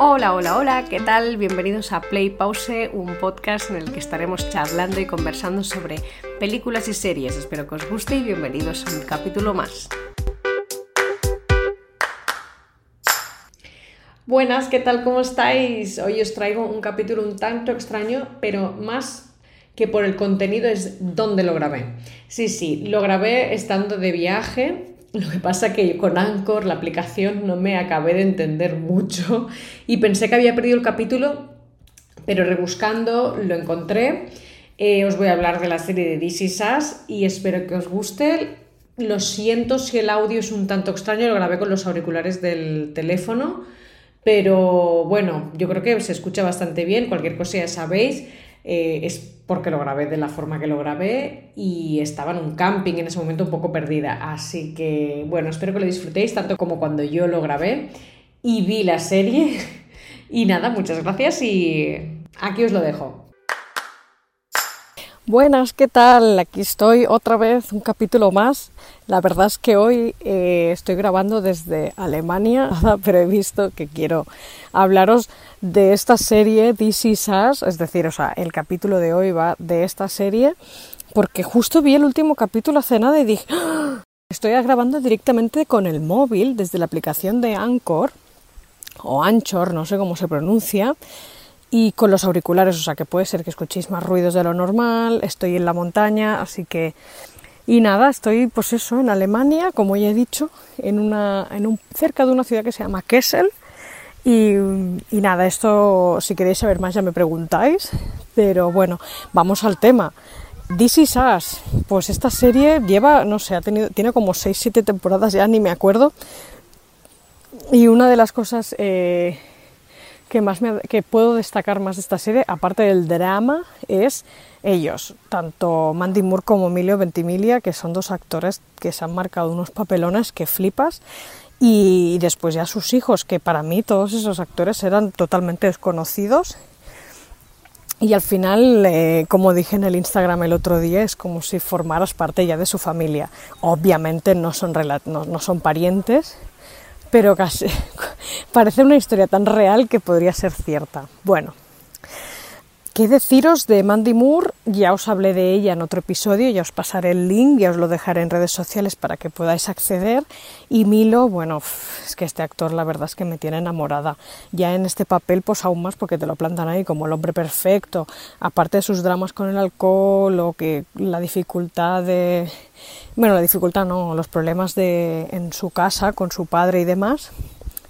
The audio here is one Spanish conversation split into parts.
Hola, hola, hola, ¿qué tal? Bienvenidos a Play Pause, un podcast en el que estaremos charlando y conversando sobre películas y series. Espero que os guste y bienvenidos a un capítulo más. Buenas, ¿qué tal? ¿Cómo estáis? Hoy os traigo un capítulo un tanto extraño, pero más que por el contenido es dónde lo grabé. Sí, sí, lo grabé estando de viaje lo que pasa que con Anchor, la aplicación, no me acabé de entender mucho y pensé que había perdido el capítulo, pero rebuscando lo encontré. Eh, os voy a hablar de la serie de DC Sass y espero que os guste. Lo siento si el audio es un tanto extraño, lo grabé con los auriculares del teléfono, pero bueno, yo creo que se escucha bastante bien. Cualquier cosa ya sabéis. Eh, es porque lo grabé de la forma que lo grabé y estaba en un camping en ese momento un poco perdida. Así que bueno, espero que lo disfrutéis tanto como cuando yo lo grabé y vi la serie. Y nada, muchas gracias y aquí os lo dejo. Buenas, ¿qué tal? Aquí estoy otra vez, un capítulo más. La verdad es que hoy eh, estoy grabando desde Alemania, pero he visto que quiero hablaros de esta serie DC Sass, es decir, o sea, el capítulo de hoy va de esta serie, porque justo vi el último capítulo hace nada y dije, ¡Ah! estoy grabando directamente con el móvil desde la aplicación de Anchor, o Anchor, no sé cómo se pronuncia, y con los auriculares, o sea que puede ser que escuchéis más ruidos de lo normal, estoy en la montaña, así que... Y nada, estoy pues eso, en Alemania, como ya he dicho, en una, en un, cerca de una ciudad que se llama Kessel. Y, y nada, esto si queréis saber más ya me preguntáis, pero bueno, vamos al tema. This is pues esta serie lleva, no sé, ha tenido, tiene como 6-7 temporadas ya, ni me acuerdo. Y una de las cosas eh, que, más que puedo destacar más de esta serie, aparte del drama, es ellos, tanto Mandy Moore como Emilio Ventimiglia, que son dos actores que se han marcado unos papelones que flipas, y después ya sus hijos, que para mí todos esos actores eran totalmente desconocidos. Y al final, eh, como dije en el Instagram el otro día, es como si formaras parte ya de su familia. Obviamente no son, no, no son parientes, pero casi parece una historia tan real que podría ser cierta. Bueno, ¿Qué deciros de Mandy Moore? Ya os hablé de ella en otro episodio, ya os pasaré el link, ya os lo dejaré en redes sociales para que podáis acceder. Y Milo, bueno, es que este actor la verdad es que me tiene enamorada. Ya en este papel, pues aún más porque te lo plantan ahí como el hombre perfecto, aparte de sus dramas con el alcohol o que la dificultad de... Bueno, la dificultad no, los problemas de, en su casa con su padre y demás,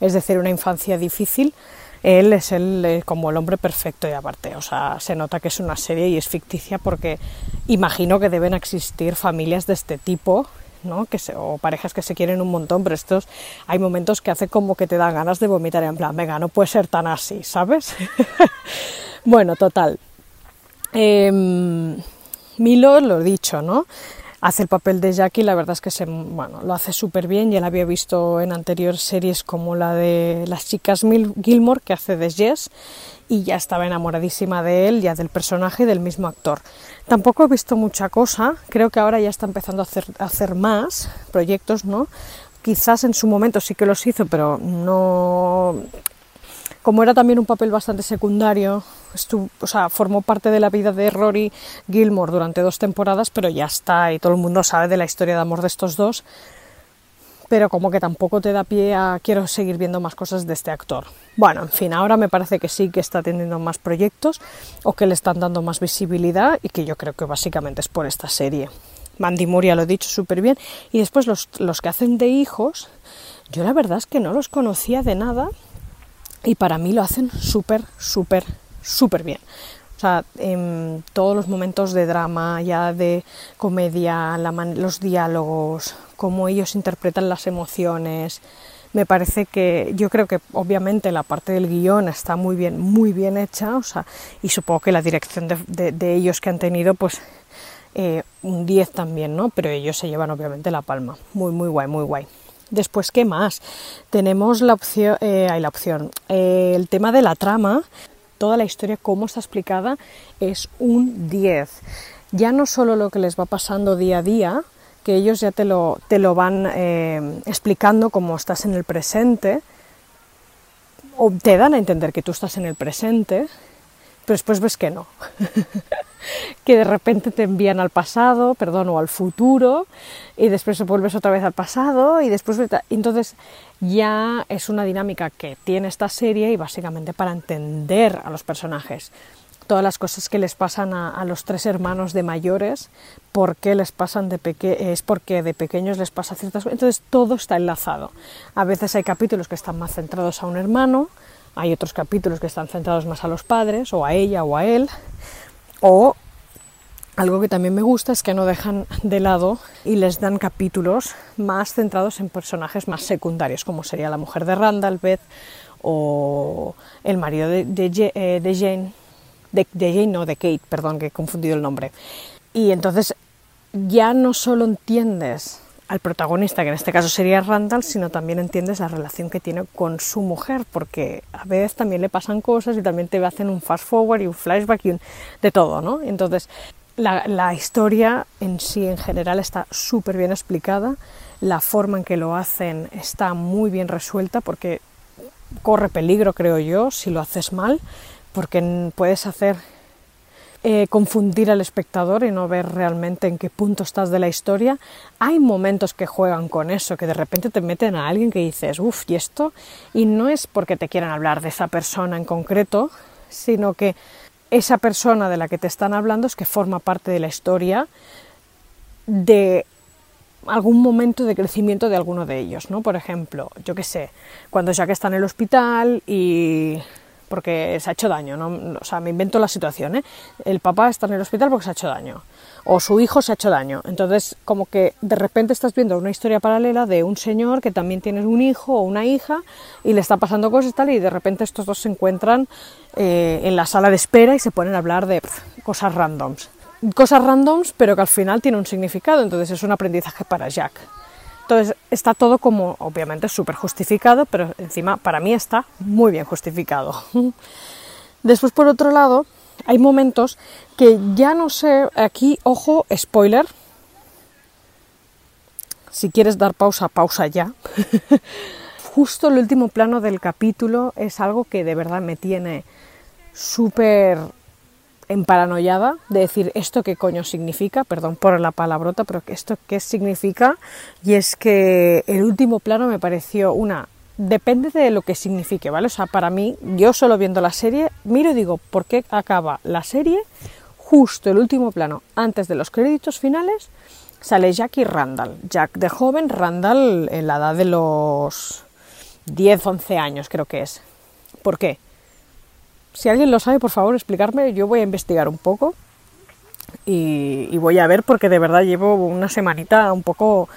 es decir, una infancia difícil él es el, eh, como el hombre perfecto y aparte, o sea, se nota que es una serie y es ficticia porque imagino que deben existir familias de este tipo, ¿no? Que o parejas que se quieren un montón, pero estos hay momentos que hace como que te da ganas de vomitar en plan, venga, no puede ser tan así, ¿sabes? bueno, total. Em, Milo, lo dicho, ¿no? Hace el papel de Jackie, la verdad es que se, bueno, lo hace súper bien, ya la había visto en anteriores series como la de las chicas Gilmore, que hace de Jess, y ya estaba enamoradísima de él, ya del personaje y del mismo actor. Tampoco he visto mucha cosa, creo que ahora ya está empezando a hacer, a hacer más proyectos, ¿no? Quizás en su momento sí que los hizo, pero no como era también un papel bastante secundario, o sea, formó parte de la vida de Rory Gilmore durante dos temporadas, pero ya está y todo el mundo sabe de la historia de amor de estos dos, pero como que tampoco te da pie a quiero seguir viendo más cosas de este actor. Bueno, en fin, ahora me parece que sí que está teniendo más proyectos o que le están dando más visibilidad y que yo creo que básicamente es por esta serie. Mandy Moore lo he dicho súper bien. Y después los, los que hacen de hijos, yo la verdad es que no los conocía de nada y para mí lo hacen súper, súper, súper bien. O sea, en todos los momentos de drama, ya de comedia, los diálogos, cómo ellos interpretan las emociones, me parece que yo creo que obviamente la parte del guion está muy bien, muy bien hecha, o sea, y supongo que la dirección de, ellos que han tenido, pues eh, un 10 también, ¿no? Pero ellos se llevan obviamente la palma. Muy, muy guay, muy guay. Después, ¿qué más? Tenemos la opción, eh, hay la opción, eh, el tema de la trama, toda la historia, cómo está explicada, es un 10. Ya no solo lo que les va pasando día a día, que ellos ya te lo, te lo van eh, explicando como estás en el presente, o te dan a entender que tú estás en el presente, pero después ves que no. que de repente te envían al pasado, perdón, o al futuro, y después vuelves otra vez al pasado, y después... Entonces ya es una dinámica que tiene esta serie y básicamente para entender a los personajes todas las cosas que les pasan a, los tres hermanos de mayores, por qué les pasan de es porque de pequeños les pasa ciertas cosas. Entonces todo está enlazado. A veces hay capítulos que están más centrados a un hermano, hay otros capítulos que están centrados más a los padres, o a ella o a él, o algo que también me gusta es que no dejan de lado y les dan capítulos más centrados en personajes más secundarios, como sería la mujer de Randall, Beth, o el marido de, eh, Jane, de, Jane, no, de Kate, perdón, que he confundido el nombre. Y entonces ya no solo entiendes al protagonista, que en este caso sería Randall, sino también entiendes la relación que tiene con su mujer, porque a veces también le pasan cosas y también te hacen un fast forward y un flashback y de todo, ¿no? Entonces, la, la historia en sí, en general, está súper bien explicada, la forma en que lo hacen está muy bien resuelta, porque corre peligro, creo yo, si lo haces mal, porque puedes hacer eh, confundir al espectador y no ver realmente en qué punto estás de la historia. Hay momentos que juegan con eso, que de repente te meten a alguien que dices, uff, ¿y esto? Y no es porque te quieran hablar de esa persona en concreto, sino que esa persona de la que te están hablando es que forma parte de la historia de algún momento de crecimiento de alguno de ellos, ¿no? Por ejemplo, yo qué sé, cuando Jack está en el hospital y porque se ha hecho daño, ¿no? o sea, me invento la situación, ¿eh? El papá está en el hospital porque se ha hecho daño, o su hijo se ha hecho daño, entonces como que de repente estás viendo una historia paralela de un señor que también tiene un hijo o una hija y le está pasando cosas y tal, y de repente estos dos se encuentran eh, en la sala de espera y se ponen a hablar de cosas randoms. Cosas randoms, pero que al final tiene un significado, entonces es un aprendizaje para Jack. Entonces está todo como, obviamente, súper justificado, pero encima para mí está muy bien justificado. Después, por otro lado, hay momentos que ya no sé, aquí, ojo, spoiler. Si quieres dar pausa, pausa ya. Justo el último plano del capítulo es algo que de verdad me tiene súper en paranoiada de decir esto qué coño significa, perdón por la palabrota, pero esto qué significa, y es que el último plano me pareció una depende de lo que signifique, ¿vale? O sea, para mí, yo solo viendo la serie, miro y digo, ¿por qué acaba la serie justo el último plano, antes de los créditos finales, sale Jack y Randall. Jack de joven, Randall en la edad de los 10, 11 años creo que es. ¿Por qué? Si alguien lo sabe, por favor, explicarme. Yo voy a investigar un poco y, voy a ver porque de verdad llevo una semanita un poco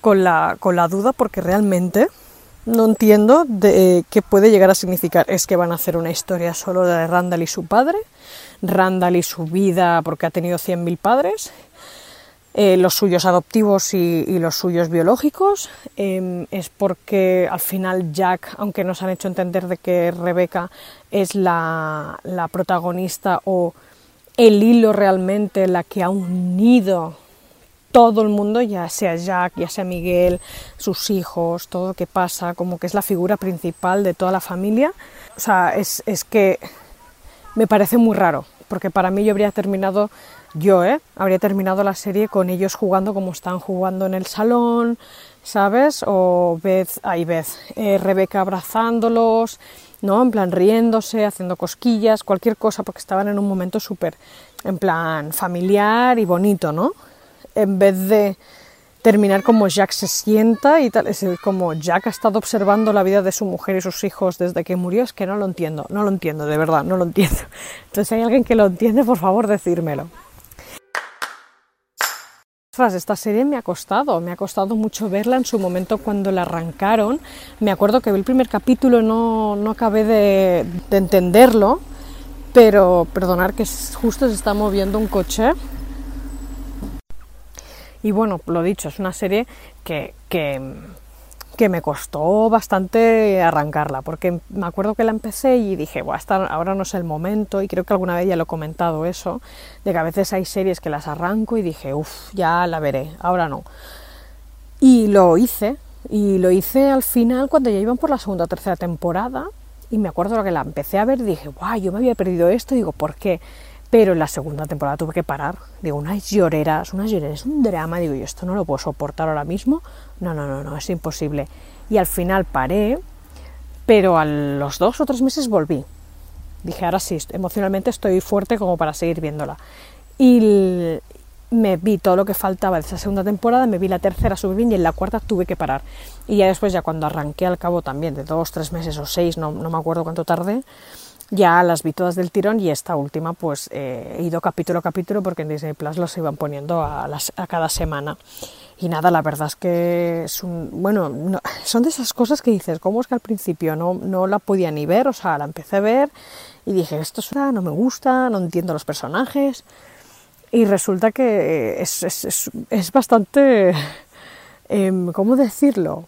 con la, con la duda porque realmente no entiendo de qué puede llegar a significar. ¿Es que van a hacer una historia solo de Randall y su padre? ¿Randall y su vida porque ha tenido 100.000 padres? Eh, los suyos adoptivos y, los suyos biológicos. Em, es porque al final Jack, aunque nos han hecho entender de que Rebeca es la, protagonista o el hilo realmente la que ha unido todo el mundo, ya sea Jack, ya sea Miguel, sus hijos, todo lo que pasa, como que es la figura principal de toda la familia. O sea, es, es que me parece muy raro, porque para mí yo habría terminado yo, ¿eh? Habría terminado la serie con ellos jugando como están jugando en el salón, ¿sabes? O Beth, ahí Beth, eh, Rebeca abrazándolos, ¿no? En plan riéndose, haciendo cosquillas, cualquier cosa, porque estaban en un momento súper, en plan familiar y bonito, ¿no? En vez de terminar como Jack se sienta y tal, es como Jack ha estado observando la vida de su mujer y sus hijos desde que murió, es que no lo entiendo, no lo entiendo, de verdad, no lo entiendo. Entonces, si hay alguien que lo entiende, por favor, decírmelo esta serie me ha costado, me ha costado mucho verla en su momento cuando la arrancaron. Me acuerdo que vi el primer capítulo, no, no acabé de, entenderlo, pero perdonar que justo se está moviendo un coche. Y bueno, lo dicho, es una serie que, que que me costó bastante arrancarla, porque me acuerdo que la empecé y dije, bueno, ahora no es el momento, y creo que alguna vez ya lo he comentado eso, de que a veces hay series que las arranco y dije, uff, ya la veré, ahora no. Y lo hice, y lo hice al final cuando ya iban por la segunda o tercera temporada, y me acuerdo que la empecé a ver y dije, guau, yo me había perdido esto, y digo, ¿por qué? Pero en la segunda temporada tuve que parar. Digo, unas lloreras, unas lloreras, un drama. Digo, yo esto no lo puedo soportar ahora mismo. No, no, no, no, es imposible. Y al final paré, pero a los dos o tres meses volví. Dije, ahora sí, emocionalmente estoy fuerte como para seguir viéndola. Y me vi todo lo que faltaba de esa segunda temporada, me vi la tercera súper bien y en la cuarta tuve que parar. Y ya después, ya cuando arranqué al cabo también de dos, tres meses o seis, no, no me acuerdo cuánto tardé, ya las vi todas del tirón y esta última pues eh, he ido capítulo a capítulo porque en Disney Plus los iban poniendo a, las, a cada semana. Y nada, la verdad es que es un, bueno, son de esas cosas que dices, ¿cómo es que al principio no, no la podía ni ver? O sea, la empecé a ver y dije, esto no me gusta, no entiendo los personajes. Y resulta que es, es, es, es bastante, eh, ¿cómo decirlo?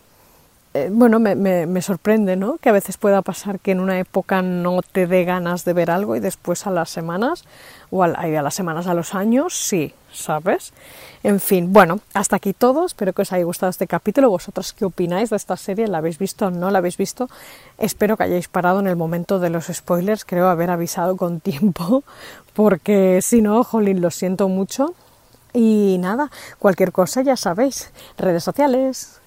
Eh, bueno, me, me, sorprende, ¿no? Que a veces pueda pasar que en una época no te dé ganas de ver algo y después a las semanas, o a, a las semanas, a los años, sí, ¿sabes? En fin, bueno, hasta aquí todo. Espero que os haya gustado este capítulo. ¿Vosotros qué opináis de esta serie? ¿La habéis visto o no la habéis visto? Espero que hayáis parado en el momento de los spoilers. Creo haber avisado con tiempo, porque si no, jolín, lo siento mucho. Y nada, cualquier cosa ya sabéis. Redes sociales.